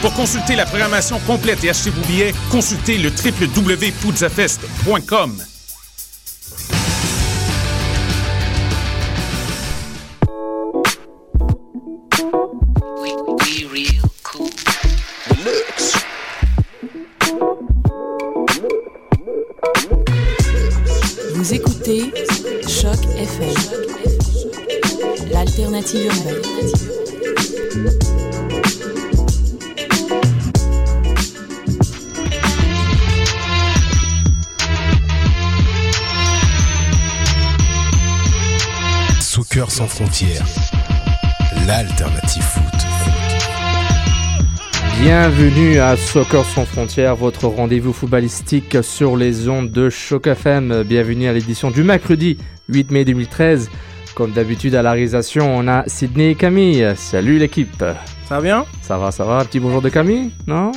Pour consulter la programmation complète et acheter vos billets, consultez le www.poudzafest.com. Frontières, l'alternative foot. Bienvenue à Soccer sans frontières, votre rendez-vous footballistique sur les ondes de Choc FM. Bienvenue à l'édition du mercredi 8 mai 2013. Comme d'habitude à la réalisation, on a Sydney et Camille. Salut l'équipe. Ça va bien? Ça va, ça va. Un petit bonjour de Camille? Non?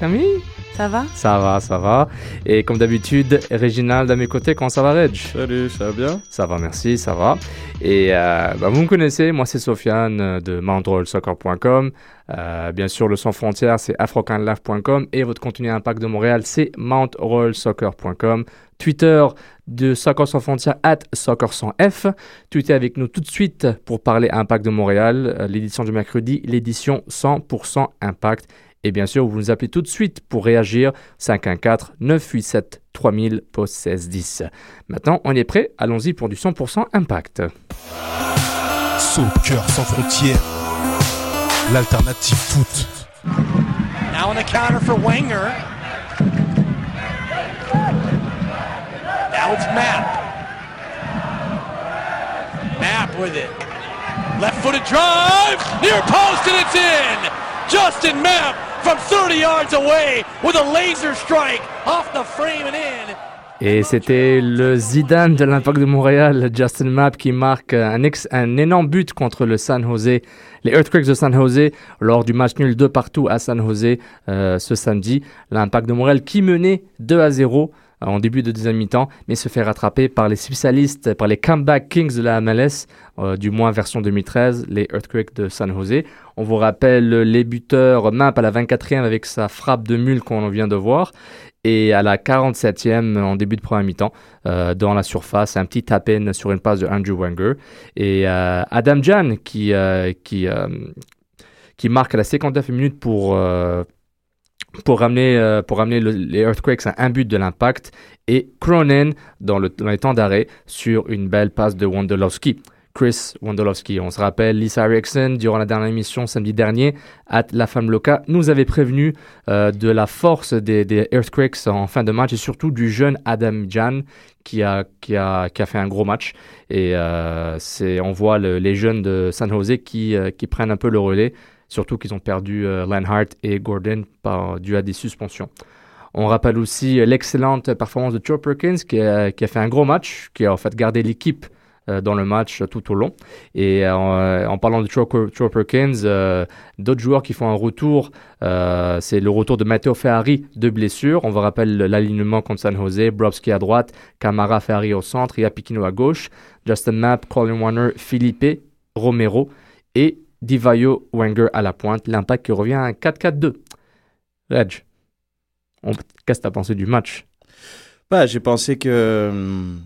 Camille? Ça va? Ça va, ça va. Et comme d'habitude, Réginald à mes côtés, comment ça va Reg? Salut, ça va bien? Ça va, merci, ça va. Et euh, bah, vous me connaissez, moi c'est Sofiane euh, de mountrollsoccer.com. Euh, bien sûr, le sans frontières, c'est afrocanlife.com. Et votre contenu Impact de Montréal, c'est mountrollsoccer.com. Twitter de Soccer sans frontières, at Soccer sans F. Tweetez avec nous tout de suite pour parler Impact de Montréal, euh, l'édition du mercredi, l'édition 100% Impact. Et bien sûr, vous nous appelez tout de suite pour réagir 514-987-3000 post 1610. Maintenant, on est prêt. Allons-y pour du 100% Impact. Soccer sans frontières, l'alternative foot. Now on the counter for Wenger. Now it's Map. Map with it. Left footed drive. Near post and it's in. Justin Map from 30 yards away with a laser strike off the frame and in. Et c'était le Zidane de l'Impact de Montréal, Justin Mapp, qui marque un, énorme but contre le San Jose, les Earthquakes de San Jose, lors du match nul 2 partout à San Jose euh, ce samedi. L'Impact de Montréal qui menait 2 à 0 en début de deuxième mi-temps, mais se fait rattraper par les spécialistes, par les comeback kings de la MLS, euh, du moins version 2013, les Earthquakes de San Jose. On vous rappelle les buteurs Map à la 24e avec sa frappe de mule qu'on vient de voir. Et à la 47e, en début de première mi-temps, euh, dans la surface, un petit tap-in sur une passe de Andrew Wenger. Et euh, Adam Jan qui, euh, qui, euh, qui marque à la 59e minute pour, euh, pour ramener, euh, pour ramener le- les Earthquakes à un but de l'impact. Et Cronin dans, le, dans les temps d'arrêt sur une belle passe de Wondolowski. Chris Wondolowski. On se rappelle, Lisa Erickson, durant la dernière émission samedi dernier, à La Femme Loca, nous avait prévenu euh, de la force des, Earthquakes en fin de match et surtout du jeune Adam Jan qui a, qui a, qui a fait un gros match. Et euh, c'est, on voit le- les jeunes de San Jose qui, qui prennent un peu le relais, surtout qu'ils ont perdu euh, et Gordon par, dû à des suspensions. On rappelle aussi euh, l'excellente performance de Joe Perkins qui a, fait un gros match, qui a en fait gardé l'équipe euh, dans le match euh, tout au long. Et en parlant de Joe Perkins, d'autres joueurs qui font un retour, c'est le retour de Matteo Ferrari de blessure. On vous rappelle l'alignement contre San Jose, Brobski à droite, Camara Ferrari au centre, et Apikino à gauche, Justin Mapp, Colin Warner, Felipe, Romero et Divayo Wenger à la pointe. L'impact qui revient à un 4-4-2. Reg, qu'est-ce que tu as pensé du match? Bah, j'ai pensé que hum,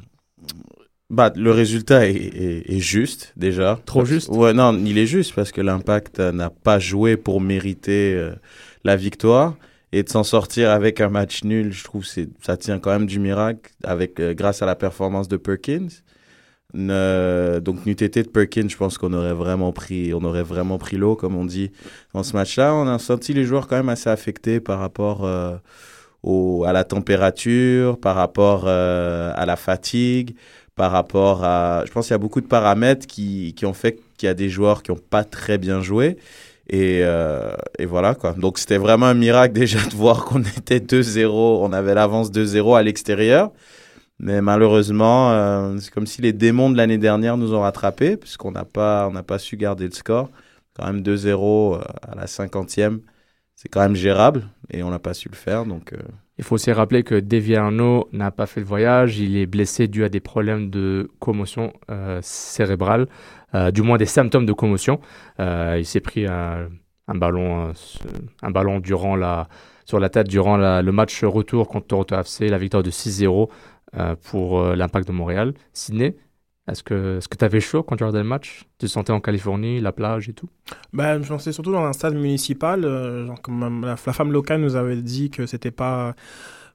bah, le résultat est, est- est juste déjà. Trop juste? Ouais, non, il est juste parce que l'Impact n'a pas joué pour mériter euh, la victoire et de s'en sortir avec un match nul, je trouve c'est ça tient quand même du miracle avec euh, grâce à la performance de Perkins. Donc n'eût de Perkins, je pense qu'on aurait vraiment pris pris l'eau comme on dit dans ce match-là. On a senti les joueurs quand même assez affectés par rapport euh, à la température, par rapport euh, à la fatigue, par rapport à... Je pense qu'il y a beaucoup de paramètres qui, qui ont fait qu'il y a des joueurs qui n'ont pas très bien joué. Et, euh, et voilà quoi. Donc c'était vraiment un miracle déjà de voir qu'on était 2-0, on avait l'avance 2-0 à l'extérieur. Mais malheureusement, euh, c'est comme si les démons de l'année dernière nous ont rattrapés, puisqu'on n'a pas, pas su garder le score. Quand même 2-0 euh, à la 50e, c'est quand même gérable, et on n'a pas su le faire. Donc, euh, Il faut aussi rappeler que Deviano n'a pas fait le voyage. Il est blessé dû à des problèmes de commotion cérébrale, du moins des symptômes de commotion. Il s'est pris un, ballon, un ballon sur la tête durant le match retour contre Toronto FC, la victoire de 6-0 euh, pour euh, l'Impact de Montréal. Sydney, est-ce que tu avais chaud quand tu regardais le match? Tu te sentais en Californie, la plage et tout? Ben, je pensais surtout dans un stade municipal. euh, la, la femme locale nous avait dit que c'était pas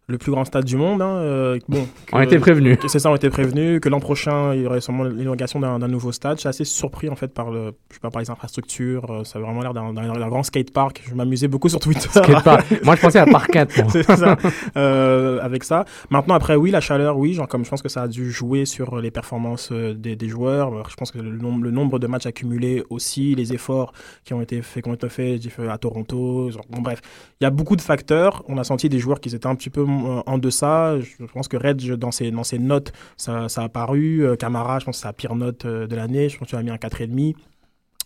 le plus grand stade du monde. Hein, euh, bon, On était prévenus. C'est ça, on était prévenus que l'an prochain, il y aurait sûrement l'inauguration d'un nouveau stade. Je suis assez surpris en fait par, le, je sais pas, par les infrastructures. euh, Ça a vraiment l'air d'un grand skatepark. Je m'amusais beaucoup sur Twitter. Moi, je pensais à. C'est ça. Euh, avec ça. Maintenant, après, oui, la chaleur, oui. Genre, comme je pense que ça a dû jouer sur les performances euh, des, des joueurs. Je pense que le nombre, le nombre de matchs accumulés aussi, les efforts qui ont été faits, qui ont été faits à Toronto. Genre, bon, bref, il y a beaucoup de facteurs. On a senti des joueurs qui étaient un petit peu en deçà. Je pense que Red, je- dans ses, dans ses notes, ça, ça a apparu. Euh, Camara, je pense que c'est sa pire note euh, de l'année. Je pense qu'il a mis un 4,5.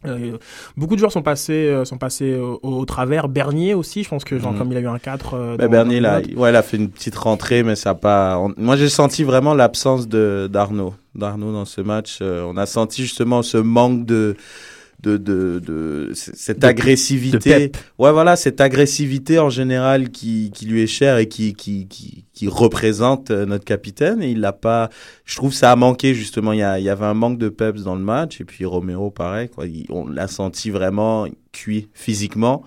Euh, beaucoup de joueurs sont passés, euh, sont passés au, au travers. Bernier aussi, je pense que genre, Mhm. comme il a eu un 4. euh, bah, Bernier, là, ouais, il a fait une petite rentrée, mais ça pas. on- Moi, j'ai senti vraiment l'absence de d'Arnaud, d'Arnaud dans ce match. Euh, on a senti justement ce manque de de de, de cette De- agressivité. Ouais, voilà, cette agressivité en général qui, qui lui est chère et qui, qui, qui, qui représente euh, notre capitaine. Et il l'a pas. Je trouve que ça a manqué justement. Il y, a, il y avait un manque de peps dans le match. Et puis Romero, pareil. Quoi. Il- on l'a senti vraiment cuit physiquement.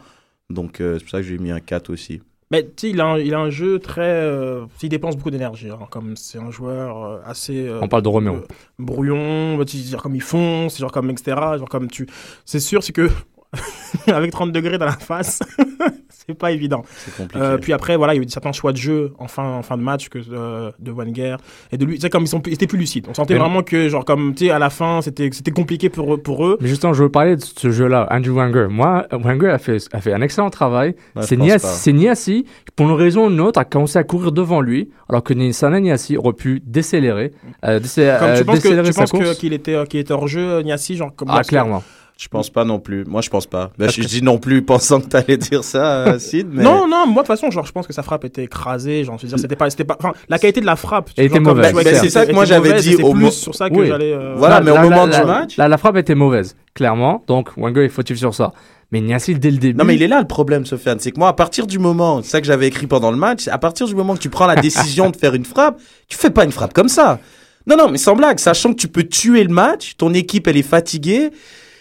Donc euh, c'est pour ça que j'ai mis un 4 aussi. Mais tu sais, il, a un- il a un jeu très. euh, il dépense beaucoup d'énergie. hein, comme c'est un joueur euh, assez. euh, On parle de Romero. brouillon, bah, genre comme il fonce, genre comme etc. Genre comme tu. C'est sûr, c'est que. avec 30 degrés dans la face, c'est pas évident. C'est compliqué. Euh, puis après, voilà, il y a eu certains choix de jeu en fin, en fin de match que, euh, de Wenger et de lui. Tu sais, comme ils, sont, ils étaient plus lucides. On sentait Mais- vraiment que, genre, comme, tu sais, à la fin, c'était c'était compliqué pour, eux- pour eux. Mais justement, je veux parler de ce jeu-là, Andrew Wenger. Moi, Wenger a fait, a fait un excellent travail. Ouais, c'est Niassi, pas. c'est Niassi, pour une raison ou une autre, a commencé à courir devant lui, alors que Nisana Niassi aurait pu décélérer, euh, décé- Comme euh, tu penses que- décélérer tu sa penses que- course. qu'il était, qu'il était hors jeu, Niassi, genre, comme. Ah, que- clairement. Je pense pas non plus. Moi, je pense pas. Ben, Parce je, que- dis non plus pensant que t'allais dire ça, euh, Sid. Mais... Non, non, moi de toute façon, genre, je pense que sa frappe était écrasée. Genre, je veux dire, c'était pas, c'était pas, enfin, la qualité de la frappe. Elle était mauvaise. Ben, c'est ça que moi, j'avais dit au plus sur ça que Oui. j'allais. euh, Voilà, Là, mais au moment du match- la frappe était mauvaise, clairement. Donc, Wenger est fautif sur ça? Mais Niassi, dès le début. Non, mais il est là le problème, Sofiane. C'est que moi, à partir du moment, c'est ça que j'avais écrit pendant le match, à partir du moment que tu prends la décision de faire une frappe, tu fais pas une frappe comme ça. Non, non, mais sans blague, sachant que tu peux tuer le match, ton équipe, elle est fatiguée.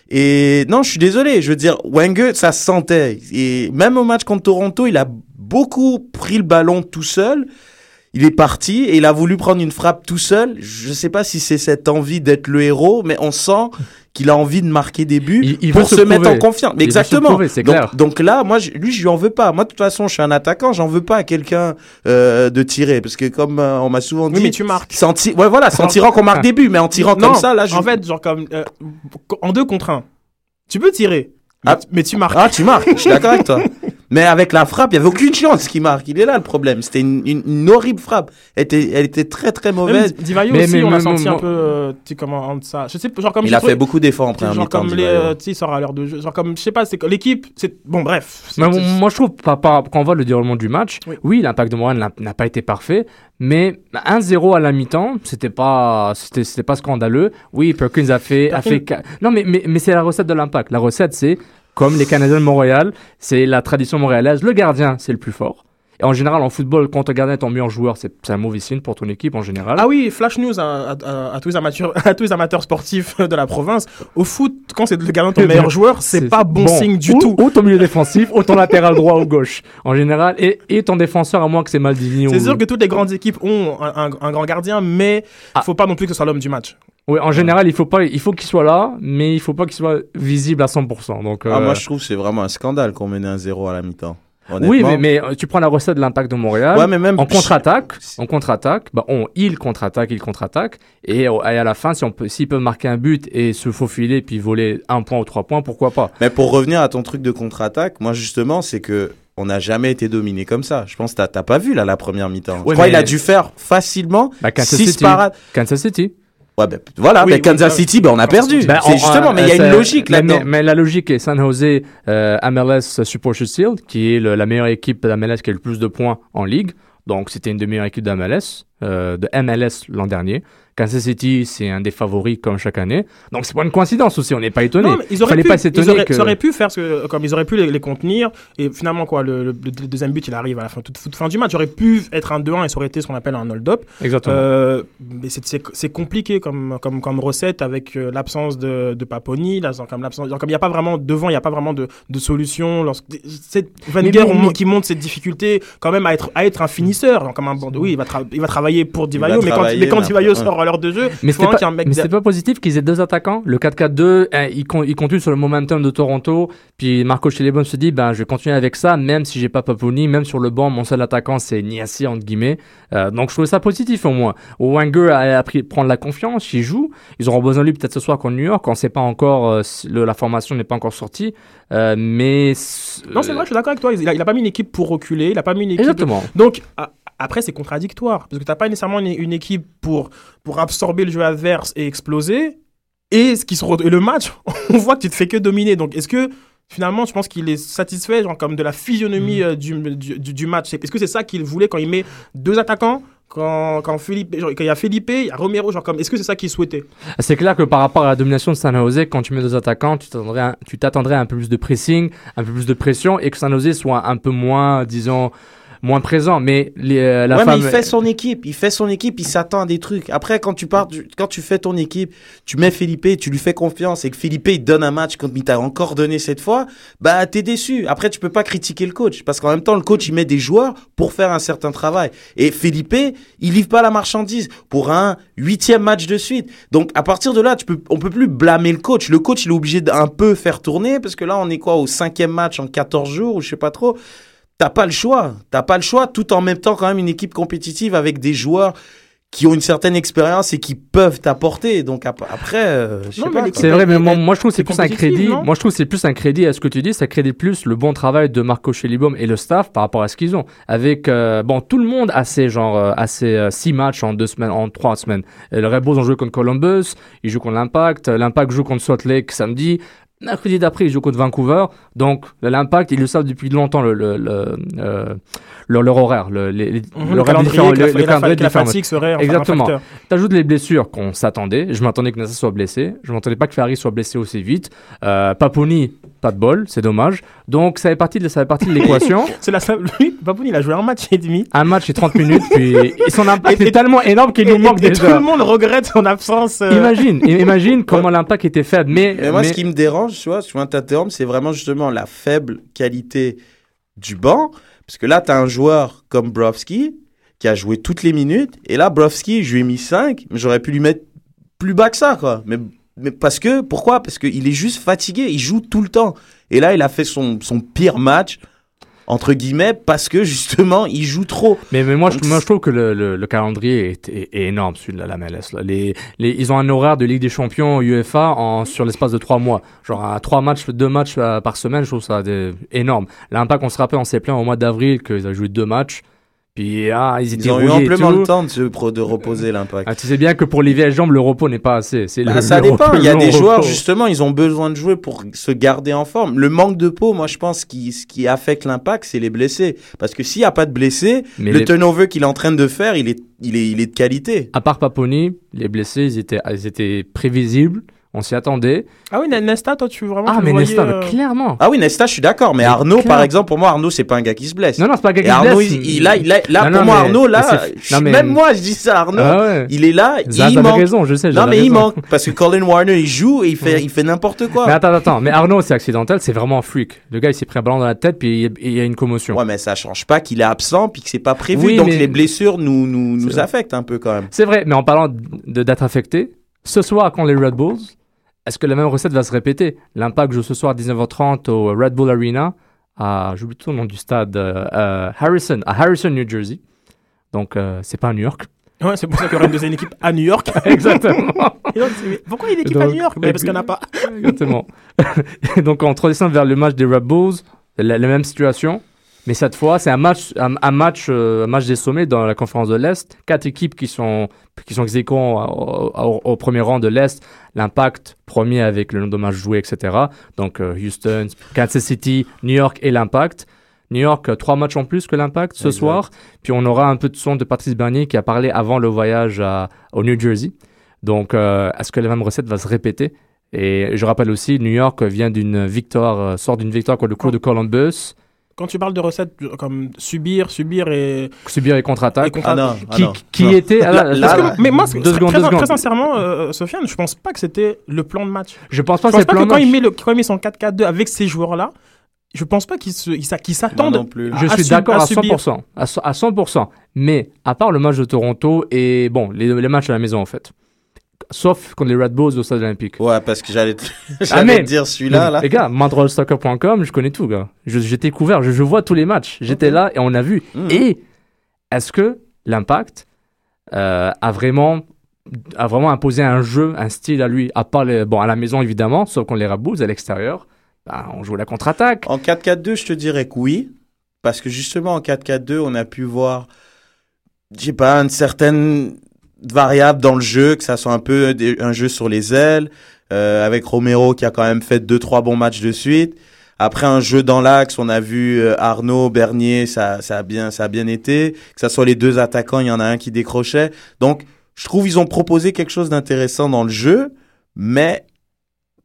Et non, je suis désolé. Je veux dire, Wenger, ça se sentait. Et même au match contre Toronto, il a beaucoup pris le ballon tout seul. Il est parti et il a voulu prendre une frappe tout seul. Je sais pas si c'est cette envie d'être le héros, mais on sent qu'il a envie de marquer des buts Il- il pour se, se mettre en confiance. Mais Il exactement. prouver, c'est donc, clair. donc là, moi, je- lui, je lui en veux pas. Moi, de toute façon, je suis un attaquant. J'en veux pas à quelqu'un euh, de tirer, parce que comme euh, on m'a souvent dit, Oui, mais tu marques. sans ti- ouais, voilà, sans tirant qu'on marque des buts, mais en tirant Non, comme ça, là, je... En fait, genre, comme, euh, en deux contre un, tu peux tirer. Mais, Ah. tu- mais tu marques. ah, tu marques. Je suis d'accord avec toi. Mais avec la frappe, il y avait aucune chance qu'il marque. Il est là le problème. C'était une, une, une horrible frappe. Elle était, elle était très très mauvaise. Divayo Mais- aussi, mais- on a mais- senti mais- un peu, euh, tu sais, comment, en ça. Je sais, genre, comme Il a trouvé- fait beaucoup d'efforts en première genre comme Di les, Maio. euh, tu sort à l'heure de jeu. Genre comme, je sais pas, c'est que l'équipe, c'est, bon, bref. Mais moi, je trouve, par, par- quand on voit le déroulement du match, Oui. oui, l'impact de Montréal n'a- pas été parfait, mais 1-0 à la mi-temps, c'était pas, c'était, c'était pas scandaleux. Oui, Perkins a fait, a fait, ca- non, mais, mais, mais c'est la recette de l'impact. La recette, c'est, comme les Canadiens de Montréal, c'est la tradition montréalaise, le gardien, c'est le plus fort. Et en général, en football, quand ton gardien est ton meilleur joueur, c'est, un mauvais signe pour ton équipe en général. Ah oui, flash news à, à- à- à tous les amateurs, à tous les amateurs sportifs de la province. Au foot, quand c'est le gardien ton meilleur joueur, c'est pas bon, signe du ou, tout. Ou ton milieu défensif, ou ton latéral droit ou gauche, en général, et, et ton défenseur, à moins que c'est Maldini ou... C'est sûr que toutes les grandes équipes ont un, un- un grand gardien, mais il Ah. faut pas non plus que ce soit l'homme du match. Oui, en général, il faut pas, il faut qu'il soit là, mais il faut pas qu'il soit visible à 100%. Donc, Ah, euh, moi, je trouve que c'est vraiment un scandale qu'on menait un 0 à la mi-temps. Oui, mais, mais euh, tu prends la recette de l'impact de Montréal. Ouais, mais même En contre-attaque, en contre-attaque, bah on, il contre-attaque, il contre-attaque, et, euh, et à la fin, si on peut, s'ils peuvent marquer un but et se faufiler puis voler un point ou trois points, pourquoi pas? Mais pour revenir à ton truc de contre-attaque, moi justement, c'est que on n'a jamais été dominé comme ça. Je pense que t'as- t'as pas vu là la première mi-temps. Ouais, je crois qu'il a dû faire facilement bah, Kansas 6 City. parades. Kansas City. Ouais, ben, voilà, Oui, oui, Kansas City, ben, on a perdu. Ben, c'est justement, euh, mais il y a c'est- une logique là-dedans. Mais, mais la logique est San Jose euh, MLS Supporters Shield, qui est le- la meilleure équipe de MLS qui a le plus de points en ligue. Donc, c'était une des meilleures équipes de MLS, euh, de MLS l'an dernier. Kansas City, c'est un des favoris comme chaque année. Donc, c'est pas une coïncidence aussi, on n'est pas étonné. Ils auraient Fallait pu, pas ils s'étonner auraient, que. ça aurait pu faire ce que, comme ils auraient pu les, les contenir et finalement quoi le, le- le deuxième but il arrive à la fin toute, toute fin du match aurait pu être un 2-1 et ça aurait été ce qu'on appelle un hold-up Exactement. Euh, mais c'est- compliqué comme, comme, comme recette avec euh, l'absence de, de Paponi là, comme l'absence comme il n'y a pas vraiment devant il n'y a pas vraiment de, de solution lorsque montre- mais- qui montre cette difficulté quand même à être à être un finisseur comme un bon oui il va, il va travailler pour va Divayo mais quand, mais quand sort à l'heure de jeu Mais c'était un pas, qu'il y ait un mec mais derrière. c'était pas positif qu'ils aient deux attaquants. Le 4-4-2, hein, il, con- il continue sur le momentum de Toronto. Puis Marco Chelebon se dit, ben, je vais continuer avec ça, même si j'ai pas Paponi, même sur le banc, mon seul attaquant, c'est Niassi, entre guillemets. Euh, donc, je trouvais ça positif, au moins. Wenger a appris à prendre la confiance, il joue. Ils auront besoin de lui peut-être ce soir contre New York. On sait pas encore, euh, le- la formation n'est pas encore sortie. Euh, mais. non c'est vrai je suis d'accord avec toi il a, il a pas mis une équipe pour reculer il a pas mis une équipe Exactement. Donc, après, c'est contradictoire. Parce que tu n'as pas nécessairement une, une équipe pour, pour absorber le jeu adverse et exploser. Et, ce qui se et le match, on voit que tu te fais que dominer. Donc, est-ce que finalement, tu penses qu'il est satisfait genre, comme de la physionomie euh, du, du, du- du match? Est-ce que c'est ça qu'il voulait quand il met deux attaquants quand, quand, Philippe, quand il y a Felipe, il y a Romero, genre est-ce que c'est ça qu'il souhaitait? C'est clair que par rapport à la domination de San Jose, quand tu mets deux attaquants, tu t'attendrais, un- tu t'attendrais à un peu plus de pressing, un peu plus de pression, et que San Jose soit un peu moins, disons, moins présent. Mais les, euh, la ouais, femme, mais il fait son équipe, il fait son équipe, il s'attend à des trucs. Après, quand tu pars, du- quand tu fais ton équipe, tu mets Felipe, tu lui fais confiance et que Felipe il donne un match comme il t'a encore donné cette fois, bah t'es déçu. Après, tu peux pas critiquer le coach parce qu'en même temps, le coach il met des joueurs pour faire un certain travail. Et Felipe, il livre pas la marchandise pour un huitième match de suite. Donc à partir de là, tu peux, on peut plus blâmer le coach. Le coach il est obligé d'un peu faire tourner parce que là, on est quoi au cinquième match en 14 jours ou je sais pas trop. T'as pas le choix. T'as pas le choix, tout en même temps quand même une équipe compétitive avec des joueurs qui ont une certaine expérience et qui peuvent t'apporter. Donc ap- après, euh, je sais pas. C'est vrai, mais moi, je trouve que c'est plus un crédit. Moi je trouve que c'est plus un crédit à ce que tu dis. Ça crédite plus le bon travail de Marco Schellibaum et le staff par rapport à ce qu'ils ont. Avec euh, bon, tout le monde a ses genre euh, a ses euh, six matchs en deux semaines, en trois semaines. Et le Red Bulls ont joué contre Columbus, ils jouent contre l'Impact, l'Impact joue contre Salt Lake samedi. Mercredi d'après, ils jouent contre Vancouver. Donc, l'Impact, ils le savent depuis longtemps, le, le, le, euh, leur, leur horaire, le, les, Mhm, leur que le- la, le et la, calendrier la différent. fatigue serait Exactement. facteur. T'ajoutes les blessures qu'on s'attendait. Je m'attendais que Nassa soit blessé. Je m'attendais pas que Ferrari soit blessé aussi vite. Euh, Paponi, pas de bol, c'est dommage. Donc, ça fait partie de, ça fait partie de l'équation. C'est la seule. Lui, Baboun, il a joué un match et demi. Un match et 30 minutes, puis son impact Et- est tellement énorme qu'il Et, nous manque et- et tout le monde regrette son absence. euh, Imagine, imagine comment l'impact était faible. Mais, Mais moi, mais- ce qui me dérange, tu vois, tu vois, t'interrompre, c'est vraiment justement la faible qualité du banc. Parce que là, tu as un joueur comme Brovski qui a joué toutes les minutes. Et là, Brovski, je lui ai mis 5, mais j'aurais pu lui mettre plus bas que ça, quoi. Mais, mais parce que, pourquoi? Parce qu'il est juste fatigué, il joue tout le temps. Et là, il a fait son, son pire match, entre guillemets, parce que justement, il joue trop. Mais, mais moi, je, moi, je trouve que le, le, le calendrier est, est- est énorme, celui de la MLS. Là. Les, les, ils ont un horaire de Ligue des Champions UEFA en, sur l'espace de trois mois. Genre, à trois matchs, deux matchs euh, par semaine, je trouve ça des- énorme. L'impact, on se rappelle, on s'est plaint au mois d'avril qu'ils ont joué deux matchs. Puis, ah, ils étaient Ils ont eu amplement le temps de, se, de reposer l'impact. Ah, tu sais bien que pour les vieilles jambes, le repos n'est pas assez. C'est Bah, ça le dépend. repos- Il y a des repos. joueurs, justement, ils ont besoin de jouer pour se garder en forme. Le manque de peau, moi, je pense, qui, ce qui affecte l'impact, c'est les blessés. Parce que s'il n'y a pas de blessés, Mais le les- turnover qu'il est en train de faire, il est, il est, il est de qualité. À part Paponi, les blessés, ils étaient, ils étaient prévisibles. On s'y attendait. Ah oui, Nesta, toi, tu vraiment. Ah, tu mais voyais, Nesta, euh, mais clairement. Ah oui, Nesta, je suis d'accord. Mais Mais Arnaud, clair. par exemple, pour moi, Arnaud, c'est pas un gars qui se blesse. Non, non, c'est pas Et quelqu'un qui Arnaud, blesse. il, il a, il a- là, Non, pour non, moi, mais- Arnaud, là, non, mais- même moi, je dis ça, Arnaud. Ah ouais. Il est là, Zaz il manque. raison, je sais. Non, mais il manque. Parce que Colin Warner, il joue et il fait, il fait n'importe quoi. Mais attends, attends, mais Arnaud, c'est accidentel, c'est vraiment un freak. Le gars, il s'est pris un ballon dans la tête, puis il il y a une commotion. Ouais, mais ça change pas qu'il est absent puis que c'est pas prévu. Oui, donc les blessures nous, nous, affectent un peu quand même. C'est vrai, mais en parlant de d'être affecté, ce soir, contre les Red Bulls, est-ce que la même recette va se répéter? L'impact joue ce soir à 19h30 au Red Bull Arena. à, j'oublie tout le nom du stade, euh, euh, Harrison, à Harrison, New Jersey. Donc, euh, c'est pas à New York. Ouais, c'est pour ça qu'il y aura une deuxième équipe à New York. Exactement. Et donc, pourquoi il y a une équipe à New York? Mais Parce qu'il n'y en a pas. Exactement. Et donc, on descend vers le match des Red Bulls, la, la même situation. Mais cette fois, c'est un match, un, un match, euh, un match des sommets dans la conférence de l'Est. Quatre équipes qui sont, qui sont ex au, au- au premier rang de l'Est. L'Impact, premier avec le nombre de matchs joués, etc. Donc, euh, Houston, Kansas City, New York et l'Impact. New York, euh, trois matchs en plus que l'Impact ce Exact. soir. Puis on aura un peu de son de Patrice Bernier qui a parlé avant le voyage à- au New Jersey. Donc, euh, est-ce que la même recette va se répéter? Et je rappelle aussi, New York vient d'une victoire, euh, sort d'une victoire contre le coup de Columbus, Quand tu parles de recettes comme subir, subir et. subir et contre-attaques. contre- Ah non, ah Qui, non. qui non. était ah, là, Là- que- mais moi, deux très, secondes, très, deux très secondes. sincèrement, euh, Sofiane, je pense pas que c'était le plan de match. Je pense pas Je que pense pas le que plan quand de il, match. met le, quand il met son 4-4-2 avec ces joueurs-là, je pense pas qu'ils s'attendent. non plus. Je à suis d'accord à à subir. 100%, à, so- à 100%. Mais à part le match de Toronto et bon, les, les matchs à la maison en fait. Sauf contre les Red Bulls au stade olympique. Ouais, parce que j'allais te, Ah, j'allais mais- te dire celui-là, là. Les gars, mandrollsoccer.com, je connais tout, gars. J'étais couvert, je, je vois tous les matchs. J'étais là et on a vu. Mhm. Et est-ce que l'impact euh, a vraiment a vraiment imposé un jeu, un style à lui, à part les, bon à la maison évidemment, sauf qu'on les Bulls à l'extérieur, ben, on joue la contre-attaque. En 4-4-2, je te dirais que oui. Parce que justement, en 4-4-2, on a pu voir, je sais pas, une certaine variable dans le jeu, que ça soit un peu un jeu sur les ailes, euh, avec Romero qui a quand même fait deux, trois bons matchs de suite. Après un jeu dans l'axe, on a vu euh, Arnaud, Bernier, ça, ça a bien, ça a bien été. Que ça soit les deux attaquants, il y en a un qui décrochait. Donc, je trouve ils ont proposé quelque chose d'intéressant dans le jeu, mais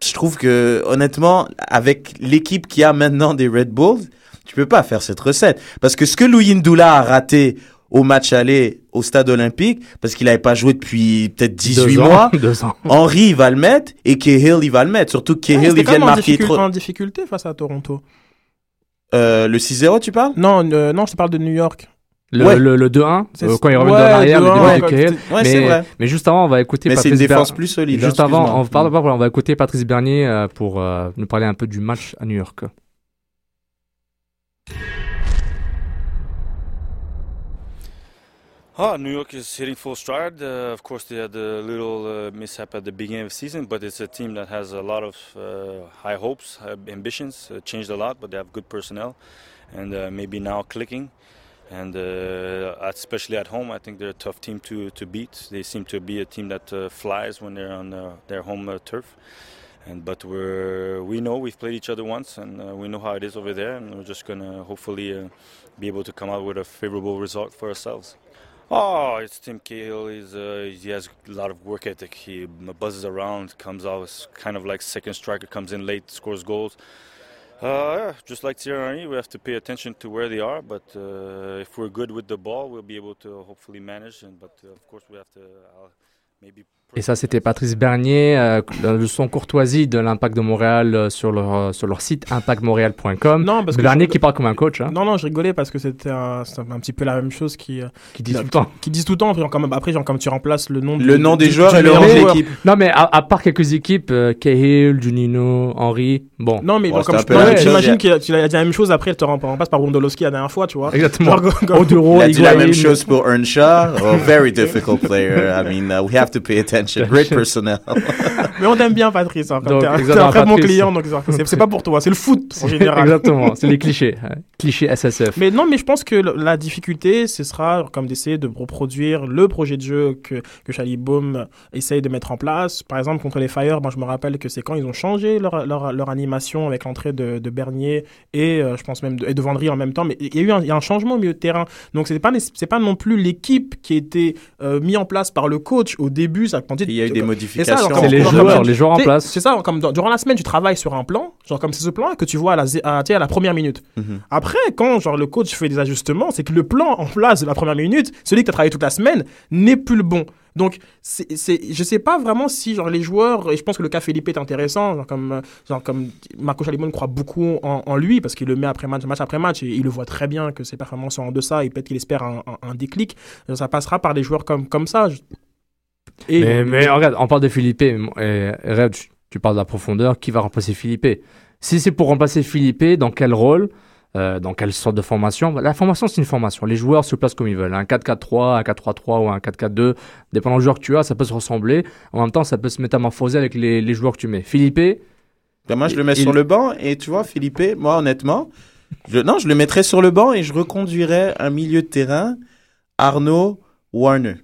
je trouve que honnêtement, avec l'équipe qui a maintenant des Red Bulls, tu peux pas faire cette recette parce que ce que Louis Ndoula a raté au match aller au stade olympique parce qu'il avait pas joué depuis peut-être 18 Deux ans, mois. deux ans. Henry il va le mettre et Cahill il va le mettre. Surtout que Ouais, Cahill c'était il vient de marquer trop- en difficulté face à Toronto. Euh, le 6-0 tu parles? Non, euh, non, je te parle de New York. Le, Ouais. le, le 2-1, C'est- euh, quand il revient ouais, dans l'arrière, le 2-1, début ouais, de Cahill. Ouais, mais, c'est vrai. mais juste avant, on va écouter Mais c'est Patrice une défense Ber- plus solide. Juste hein, avant, on, parle, on va écouter Patrice Bernier euh, pour euh, nous parler un peu du match à New York. Oh, New York is hitting full stride. Uh, of course, they had a little uh, mishap at the beginning of the season, but it's a team that has a lot of uh, high hopes, ambitions. Uh, changed a lot, but they have good personnel, and uh, maybe now clicking. And uh, especially at home, I think they're a tough team to, to beat. They seem to be a team that flies when they're on their home turf. And but we're we know we've played each other once, and uh, we know how it is over there, and we're just gonna hopefully uh, be able to come out with a favorable result for ourselves. Oh, it's Tim Cahill. He's uh, he has a lot of work ethic. He buzzes around, comes out as kind of like second striker, comes in late, scores goals. Uh, just like Thierry we have to pay attention to where they are. But uh, if we're good with the ball, we'll be able to hopefully manage. And but uh, of course, we have to uh, maybe. Et ça, c'était Patrice Bernier, euh, le son courtoisie de l'Impact de Montréal euh, sur leur, euh, sur leur site impactmontréal.com. Non, parce que Bernier je- qui parle comme un coach, hein, Non, non, je rigolais parce que c'était un, un petit peu la même chose qui, euh, qui dit tout le temps. qui disent tout le temps. Genre, comme, après, genre, comme tu remplaces le nom, Le du- nom des du- joueurs du et le nom de l'équipe. Non, mais à, à part quelques équipes, euh, Cahill, Junino, Henry, bon. Non, mais Bon, comme j'imagine qu'il a, dit la même chose après, il te rem- remplace par Wondolowski la dernière fois, tu vois. Exactement. Genre, comme- Oduro, Il a dit la même chose pour Earnshaw. A very difficult player. I mean, uh, we have to pay attention. Great personnel. mais on t'aime bien, Patrice. hein, Donc, t'es un- t'es exactement, un très bon client, donc c'est c'est pas pour toi, c'est le foot en général. Exactement, c'est les clichés. hein. Clichés SSF. Mais non, mais je pense que la difficulté, ce sera comme d'essayer de reproduire le projet de jeu que, que Charlie Baum essaye de mettre en place. Par exemple, contre les Fire, moi, je me rappelle que c'est quand ils ont changé leur, leur, leur animation avec l'entrée de, de Bernier et euh, je pense même de, et de Vendry en même temps. Mais il y a eu un, y a un changement au milieu de terrain. Donc, c'est pas, c'est pas non plus l'équipe qui a été euh, mis en place par le coach au début. Ça, Il y a eu des modifications. C'est les joueurs, comment- les joueurs en place. C'est ça, comme dans- durant la semaine, tu travailles sur un plan, genre comme c'est ce plan que tu vois à la, à, à première minute. Mhm. Après, quand genre le coach fait des ajustements, c'est que le plan en place de la première minute, celui que tu as travaillé toute la semaine, n'est plus le bon. Donc, c'est, je sais pas vraiment si genre les joueurs, et je pense que le cas Felipe est intéressant, genre comme, genre comme Marco Chalimon croit beaucoup en, en lui parce qu'il le met après match, match après match, et il le voit très bien que ses performances sont en deçà, et peut-être qu'il espère un, un- un déclic. Ça passera par des joueurs comme, comme ça. Et, Mais, mais regarde, on parle de Philippe. Et, Red, tu, tu parles de la profondeur. Qui va remplacer Philippe Si c'est pour remplacer Philippe, dans quel rôle euh, dans quelle sorte de formation? La formation, c'est une formation. Les joueurs se placent comme ils veulent. Un 4-4-3, un 4-3-3 ou un 4-4-2, dépendant du joueur que tu as, ça peut se ressembler. En même temps, ça peut se métamorphoser avec les, les joueurs que tu mets. Philippe, Ben, moi, je le mets Il- sur le banc et tu vois, Philippe, moi, honnêtement, je, non, je le mettrais sur le banc et je reconduirais un milieu de terrain, Arnaud, Warner.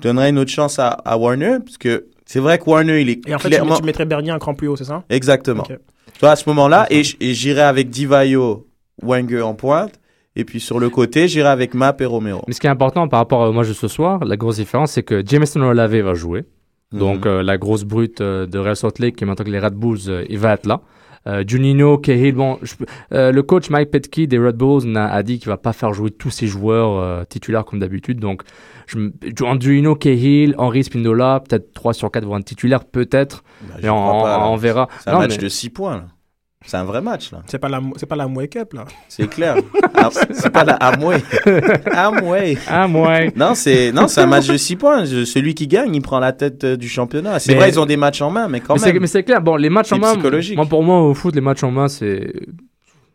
Donnerais une autre chance à, à Warner parce que c'est vrai que Warner, il est Et en fait, tu, clairement. tu mettrais Bernier un cran plus haut, c'est ça? Exactement. Ok. Tu vois, à ce moment-là, et j'irai avec Divayo, Wenger en pointe. Et puis sur le côté, j'irai avec Map et Romero. Mais ce qui est important par rapport au match de ce soir, la grosse différence, c'est que Jameson Olave va jouer. Donc, Mhm. euh, la grosse brute euh, de Real Salt Lake, qui est maintenant que les Red Bulls, euh, il va être là. Euh, Juninho, Cahill, bon, je euh, le coach Mike Petke des Red Bulls a dit qu'il va pas faire jouer tous ses joueurs euh, titulaires comme d'habitude. Donc, je, Juninho, Cahill, Henry Spindola, peut-être 3 sur 4 vont être titulaires, peut-être. Bah, mais on, pas, verra. C'est un Non, match mais- de 6 points. là. C'est un vrai match, là. C'est pas la, c'est pas la Mouais Cup, là. C'est clair. C'est pas la Amway. Amway. Ah, ouais. Non, c'est non, c'est un match de 6 points. Je- Celui qui gagne, il prend la tête euh, du championnat. C'est Mais- vrai, ils ont des matchs en main, mais quand mais c'est- même. mais c'est clair, bon, les matchs en main, psychologique. moi, pour moi, au foot, les matchs en main, c'est.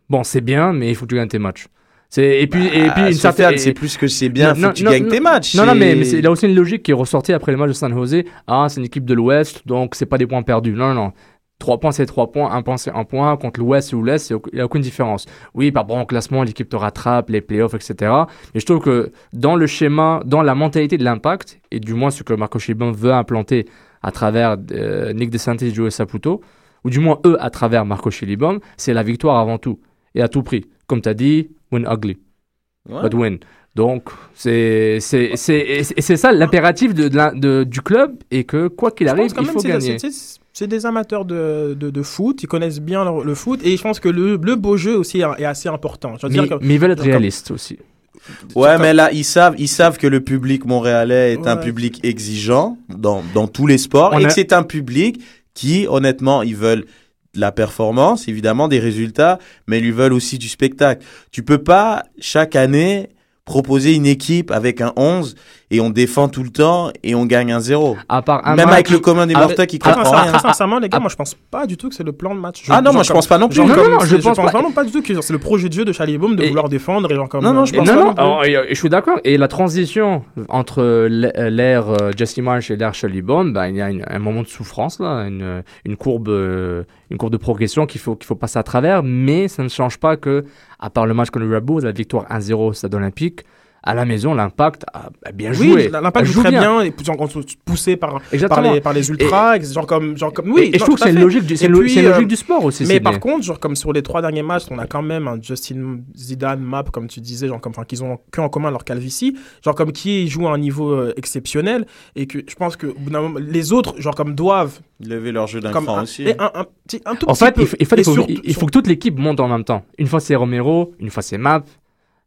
Bon, c'est bien, mais il faut que tu gagnes tes matchs. C'est- Et puis, et puis une certaine. c'est plus que c'est bien, Non, faut non, que tu non, gagnes non. tes matchs. Non, non, mais, mais c'est- il y a aussi une logique qui est ressortie après le match de San Jose. Ah, c'est une équipe de l'Ouest, donc c'est pas des points perdus. Non, non, non. 3 points, c'est 3 points. 1 point, c'est 1 point. Contre l'Ouest ou l'Est, il n'y a aucune différence. Oui, par rapport au classement, l'équipe te rattrape, les playoffs, etc. Mais je trouve que dans le schéma, dans la mentalité de l'impact, et du moins ce que Marco Chibon veut implanter à travers euh, Nick DeSantis et Joe Saputo, ou du moins eux à travers Marco Chilibom, c'est la victoire avant tout, et à tout prix. Comme tu as dit, win ugly Ouais. but win. Donc, c'est ça l'impératif de, de de- du club et que quoi qu'il arrive, il faut gagner. C'est- des amateurs de, de, de foot, ils connaissent bien leur- le foot et je pense que le, le beau jeu aussi est, assez important. Je veux Mais, dire que- mais ils veulent être comme- réalistes aussi. Ouais, mais là, ils savent, ils savent que le public montréalais est un public exigeant dans, dans tous les sports On et a- que c'est un public qui, honnêtement, ils veulent de la performance, évidemment, des résultats, mais ils veulent aussi du spectacle. Tu peux pas, chaque année, proposer une équipe avec un 11 et on défend tout le temps et on gagne un 0. À part un Même avec le commun des Ah, mortels qui Très, comprend sincère- rien. très sincèrement, les gars, Ah. moi je pense pas du tout que c'est le plan de match. Ah non, moi je pense pas non plus. Genre Non, comme- non, non, je c'est- pense pas- vraiment pas du tout que c'est le projet de jeu de Chalibaume de Et- vouloir défendre et genre comme. Non, non, je et- pense non, pas non, non je suis d'accord. Et la transition entre euh, l'ère euh, Jesse Marsh et l'ère Baum, ben, il y a une- un moment de souffrance, là, une, une, courbe, euh, une courbe de progression qu'il faut, qu'il faut passer à travers. Mais ça ne change pas que, à part le match contre le Red Bulls, la victoire 1-0 au Stade Olympique, à la maison, l'impact a, a bien joué. Oui, l'impact Elle joue très bien, et genre, on se- poussé par, par, les, par les ultras, et, genre comme, genre comme, oui. et, et je trouve que c'est logique, du, c'est euh, logique du sport aussi. Mais par bien. contre, genre comme sur les trois derniers matchs, on a quand même un Justin Zidane Map, comme tu disais, genre comme enfin, qu'ils ont que en commun leur calvitie, genre comme qui joue à un niveau euh, exceptionnel et que je pense que les autres, genre comme doivent Lever leur jeu d'un cran un, aussi. et un, un petit- un tout En petit fait, peu. il faut, il faut, Et il faut- surtout- il faut que toute l'équipe monte en même temps. Une fois c'est Romero, une fois c'est Map.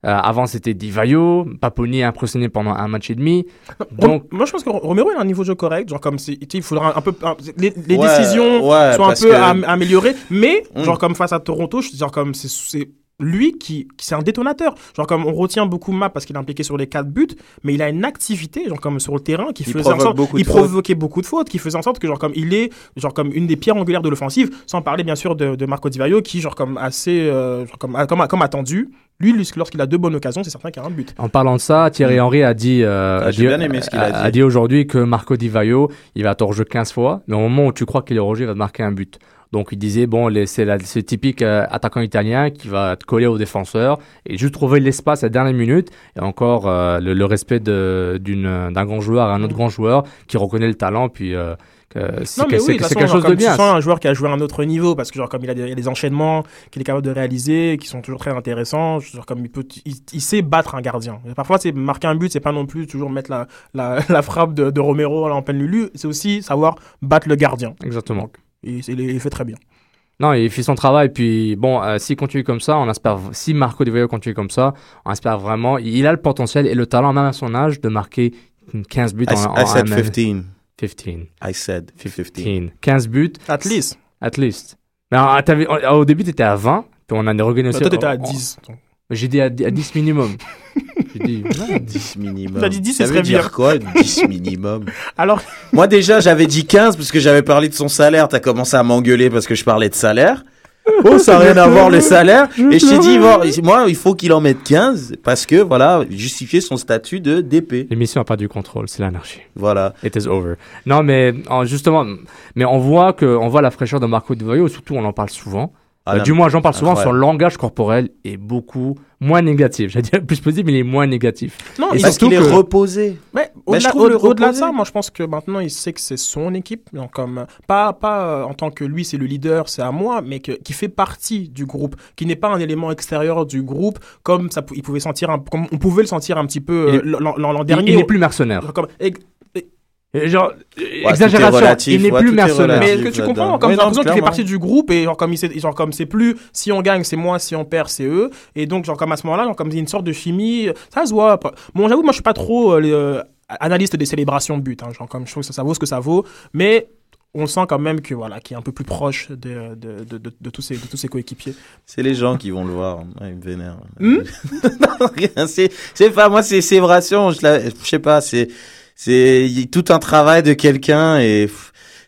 Euh, avant c'était Divayo, Paponi a impressionné pendant un match et demi. Donc, moi je pense que Romero il a un niveau de jeu correct, genre comme si, il faudra un peu un- les, les Ouais, décisions ouais, sont un peu que- améliorées, mais Mm. genre comme face à Toronto, je- genre comme c'est- c'est lui qui, qui c'est un détonateur. Genre comme on retient beaucoup Map parce qu'il est impliqué sur les quatre buts, mais il a une activité genre comme sur le terrain qui Il faisait en sorte beaucoup il fautes. provoquait beaucoup de fautes, qui faisait en sorte que genre comme il est genre comme une des pierres angulaires de l'offensive, sans parler bien sûr de, de Marco Di Vaio qui genre comme assez euh, genre comme, comme comme attendu, lui lorsqu'il a deux bonnes occasions, c'est certain qu'il y a un but. en parlant de ça, Thierry Henry a dit, euh, Ah, a dit, a aujourd'hui que Marco Di Vaio, il va être jeu 15 fois, mais au moment où tu crois qu'il est jeu, il va te marquer un but. Donc il disait, bon, c'est c'est typique euh, attaquant italien qui va te coller au défenseur et juste trouver l'espace à la dernière minute et encore euh, le, le respect d'un grand joueur à un autre grand joueur qui reconnaît le talent puis euh, que c'est que- c'est oui, c'est quelque genre, chose de tu bien. sens un joueur qui a joué à un autre niveau parce que genre comme il a des, il y a des enchaînements qu'il est capable de réaliser qui sont toujours très intéressants genre comme il peut il, il sait battre un gardien Et parfois c'est marquer un but c'est pas non plus toujours mettre la, la, la frappe de, de Romero en pleine lulu c'est aussi savoir battre le gardien Exactement. Et il, il fait très bien Non, il fait son travail. Puis bon, euh, s'il continue comme ça, on espère. Si Marco Di Vaio continue comme ça, on espère vraiment. Il a le potentiel et le talent, même à son âge, de marquer 15 buts I, en, en I said en- 15. 15. I said 15. 15. 15 buts, at least at least. Mais alors, t'avais- au début, tu étais à 20, puis on a regagné Bah, toi t'étais à 10 donc. J'ai dit à, à 10 minimum. J'ai dit, ouais, 10 minimum. T'as dit 10, ça veut serait dire bien. quoi 10 minimum alors Moi déjà j'avais dit 15 parce que j'avais parlé de son salaire. T'as commencé à m'engueuler parce que je parlais de salaire. Oh, ça n'a rien à voir le salaire. Et je t'ai dit, bon, moi, il faut qu'il en mette 15 parce que, voilà, justifier son statut de DP. L'émission n'a pas du contrôle, c'est l'anarchie. Voilà. It is over. Non, mais en- justement, mais on voit que on voit la fraîcheur de Marco Di Vaio, surtout on en parle souvent. Ah, Euh, du moins, j'en parle souvent. Son incroyable. langage corporel est beaucoup moins négatif. J'allais dire plus positif, mais il est moins négatif. Non, Et il- Parce qu'il est que- reposé. Mais je au-delà, le au- au-delà de ça, moi je pense que maintenant il sait que c'est son équipe, donc comme pas pas euh, en tant que lui c'est le leader, c'est à moi, mais que, qui fait partie du groupe, qui n'est pas un élément extérieur du groupe, comme ça, il pouvait sentir, un, comme on pouvait le sentir un petit peu euh, l'an dernier. il n'est plus mercenaire. Comme- et- Et Genre, est exagération. relatif, il n'est ouais, plus mercenaire. mais que tu comprends, comme Oui, j'ai non, l'impression qu'il fait clairement. partie du groupe et genre comme il sait- genre comme c'est plus si on gagne c'est moi, si on perd c'est eux et donc genre comme à ce moment-là genre comme une sorte de chimie, ça se voit. Bon j'avoue moi je suis pas trop euh, euh, analyste des célébrations de but, hein, genre comme je trouve que ça, ça vaut ce que ça vaut, mais on sent quand même que voilà qui est un peu plus proche de, de, de, de- de tous ses de tous ses coéquipiers. C'est les gens qui vont le voir. Ouais, ils me vénèrent. Hmm? Non, rien. C'est, c'est pas, moi, c'est célébration. Je, la- je sais pas, c'est, c'est tout un travail de quelqu'un et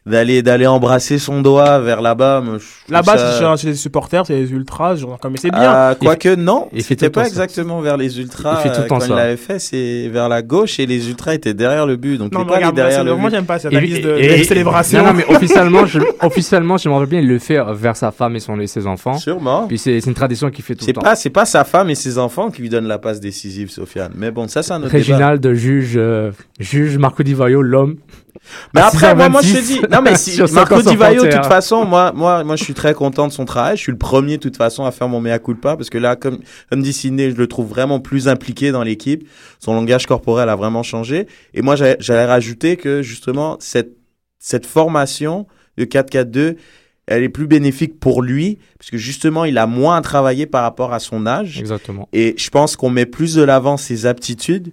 d'aller, d'aller embrasser son doigt vers là-bas. Là-bas ça- c'est les supporters, c'est les ultras, genre comme c'est bien. Ah, Quoique, non, c'était pas ça. exactement vers les ultras. Il fait tout le euh, temps quand ça. il l'avait fait, c'est vers la gauche et les ultras étaient derrière le but. Donc, non mais regarde, derrière le moi j'aime pas cette Et- analyse de, et- de célébration. Non, non, mais officiellement, je, officiellement, je me rappelle bien, il le fait vers sa femme et son, et ses enfants. Sûrement. Puis c'est c'est une tradition qu'il fait tout le C'est temps. pas, c'est pas sa femme et ses enfants qui lui donnent la passe décisive, Sofiane. Mais bon, ça, c'est un autre débat. Réginald juge, euh, juge Marco Di Vaio, l'homme. Mais à après, moi, moi, je te 6h26, dis, non, mais si, sur Marco 50 Di Vaio, de toute façon, moi, moi, moi, je suis très content de son travail. Je suis le premier, de toute façon, à faire mon mea culpa, parce que là, comme, comme dit Sidney, je le trouve vraiment plus impliqué dans l'équipe. Son langage corporel a vraiment changé. Et moi, j'allais j'allais rajouter que, justement, cette, cette formation de 4-4-2, elle est plus bénéfique pour lui, parce que justement, il a moins à travailler par rapport à son âge. Exactement. Et je pense qu'on met plus de l'avant ses aptitudes,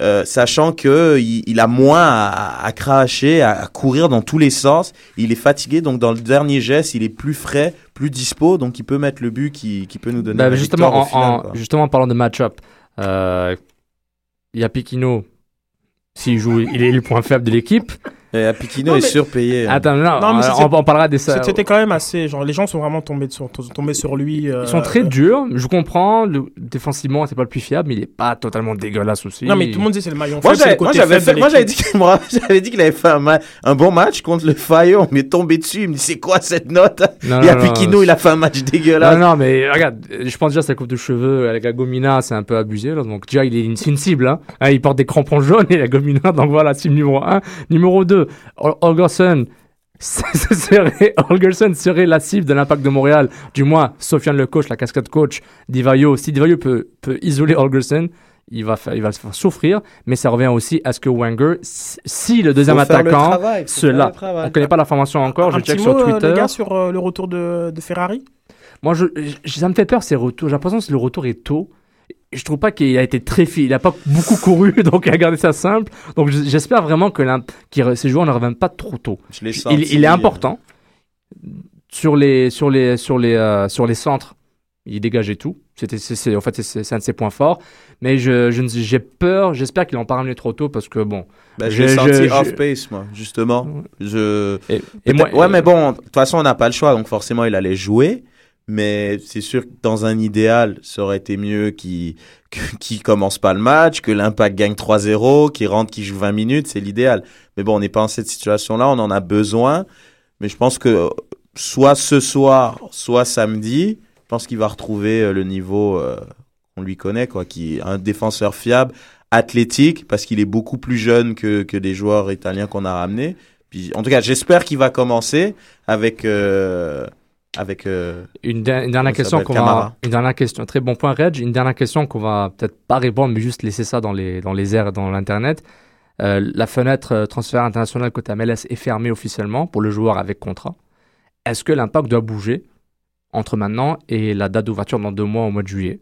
euh, sachant que il, il a moins à, à cracher, à, à courir dans tous les sens. Il est fatigué, donc dans le dernier geste, il est plus frais, plus dispo, donc il peut mettre le but qui, qui peut nous donner Bah, la justement, victoire au en, final, en- quoi. justement, en parlant de match-up, euh, il y a Piquino. S'il joue, il est le point faible de l'équipe. Et Apikino Non, est mais- surpayé. hein. Attends, non, Non, mais euh, on, on parlera des ça. C'était quand même assez genre les gens sont vraiment tombés sur tombés sur lui. euh, Ils sont très durs. Je comprends. Le, défensivement, c'est pas le plus fiable, mais il est pas totalement dégueulasse aussi. Non mais tout le monde dit c'est le maillon Moi, faible, moi, j'avais fait- dit qu'il avait fait un, ma- un bon match contre le Fayot. On m'est tombé dessus. Il me dit, c'est quoi cette note? Non, Et Apikino, il a fait un match dégueulasse. Non, non, mais regarde, je pense déjà sa coupe de cheveux avec la Gomina, c'est un peu abusé. Là. Donc déjà, il est une cible. Hein. Hein, il porte des crampons jaunes et la Gomina, donc voilà, cible numéro 1. Numéro 2, Holgerson. ce serait, Holgerson serait la cible de l'impact de Montréal. Du moins, Sofiane le coach, la cascade coach, Divayo. Si Divayo peut, peut isoler Holgerson, il va, faire, il va se faire souffrir. Mais ça revient aussi à ce que Wenger, si le deuxième le attaquant, cela, le on connaît pas la formation encore, Un je check petit sur mot, euh, Twitter. les gars, sur euh, le retour de, de Ferrari? Moi, je, je- ça me fait peur ces retours. J'ai l'impression que le retour est tôt. Je trouve pas qu'il a été très fi- Il a pas beaucoup couru, donc il a gardé ça simple. Donc j'espère vraiment que ces joueurs ne reviennent pas trop tôt. Je Il, senti, il est euh, important sur les sur les sur les euh, sur les centres. Il dégageait tout. C'était c'est, en fait c'est, un de ses points forts. Mais je, j'ai peur. J'espère qu'il en pas ramené trop tôt parce que bon. L'ai je- senti off pace, moi, justement. Je. Et, moi, ouais, mais bon, de toute façon, on n'a pas le choix, donc forcément, il allait jouer. Mais c'est sûr que dans un idéal, ça aurait été mieux qu'il qui commence pas le match, que l'impact gagne 3-0, qu'il rentre, qu'il joue 20 minutes, c'est l'idéal. Mais bon, on n'est pas en cette situation-là, on en a besoin. Mais je pense que soit ce soir, soit samedi, je pense qu'il va retrouver euh, le niveau euh, qu'on lui connaît, quoi, qui est un défenseur fiable, athlétique, parce qu'il est beaucoup plus jeune que, que des joueurs italiens qu'on a ramenés. Puis, en tout cas, j'espère qu'il va commencer avec euh, avec euh, Une, der- une dernière question qu'on va, une dernière question, très bon point Reg, une dernière question qu'on va peut-être pas répondre, mais juste laisser ça dans les dans les airs, et dans l'internet. Euh, la fenêtre euh, transfert international côté MLS est fermée officiellement pour le joueur avec contrat. Est-ce que l'impact doit bouger entre maintenant et la date d'ouverture dans deux mois au mois de juillet?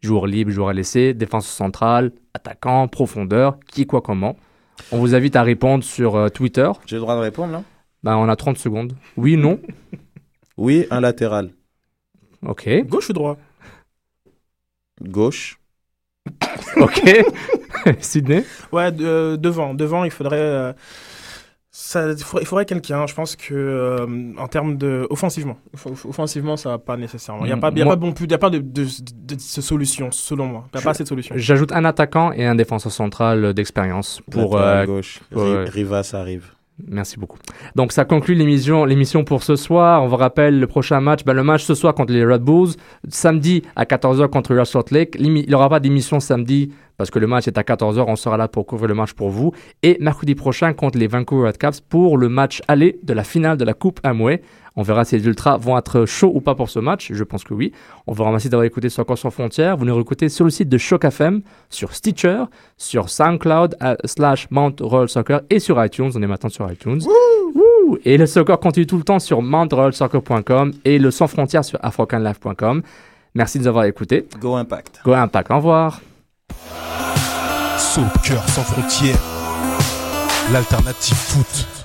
Joueur libre, joueur à laisser, défense centrale, attaquant, profondeur, qui, quoi, comment? On vous invite à répondre sur euh, Twitter. J'ai le droit de répondre là Ben, on a 30 secondes. Oui, non Oui, un latéral. Ok. Gauche ou droit? Gauche. Ok. Sydney? Ouais, de- devant. Devant, il faudrait. euh, Ça, il faudrait, quelqu'un, je pense que euh, en termes de offensivement, Off- offensivement ça va pas nécessairement. Il y a Mm, pas, il y a moi- pas bon plus, il y a pas de, de, de, de solution selon moi. Il y a Je- pas assez de solutions. J'ajoute un attaquant et un défenseur central d'expérience pour. Euh, gauche. Rivas arrive. Merci beaucoup. Donc ça conclut l'émission, l'émission pour ce soir. On vous rappelle le prochain match, ben, le match ce soir contre les Red Bulls, samedi à 14h contre Real Salt Lake. Il n'y aura pas d'émission samedi parce que le match est à 14h. On sera là pour couvrir le match pour vous. Et mercredi prochain contre les Vancouver Redcaps pour le match aller de la finale de la Coupe Amway. On verra si les Ultras vont être chauds ou pas pour ce match. Je pense que oui. On vous remercie d'avoir écouté Encore sans frontières. Vous nous réécoutez sur le site de Choc FM, sur Stitcher, sur SoundCloud euh, slash Mount Royal Soccer et sur iTunes. On est maintenant sur iTunes. Wouh Et le soccer continue tout le temps sur mountroyalsoccer.com et le sans frontières sur africanlife.com. Merci de nous avoir écoutés. Go Impact. Go Impact. Au revoir. Soccer sans frontières, l'alternative foot.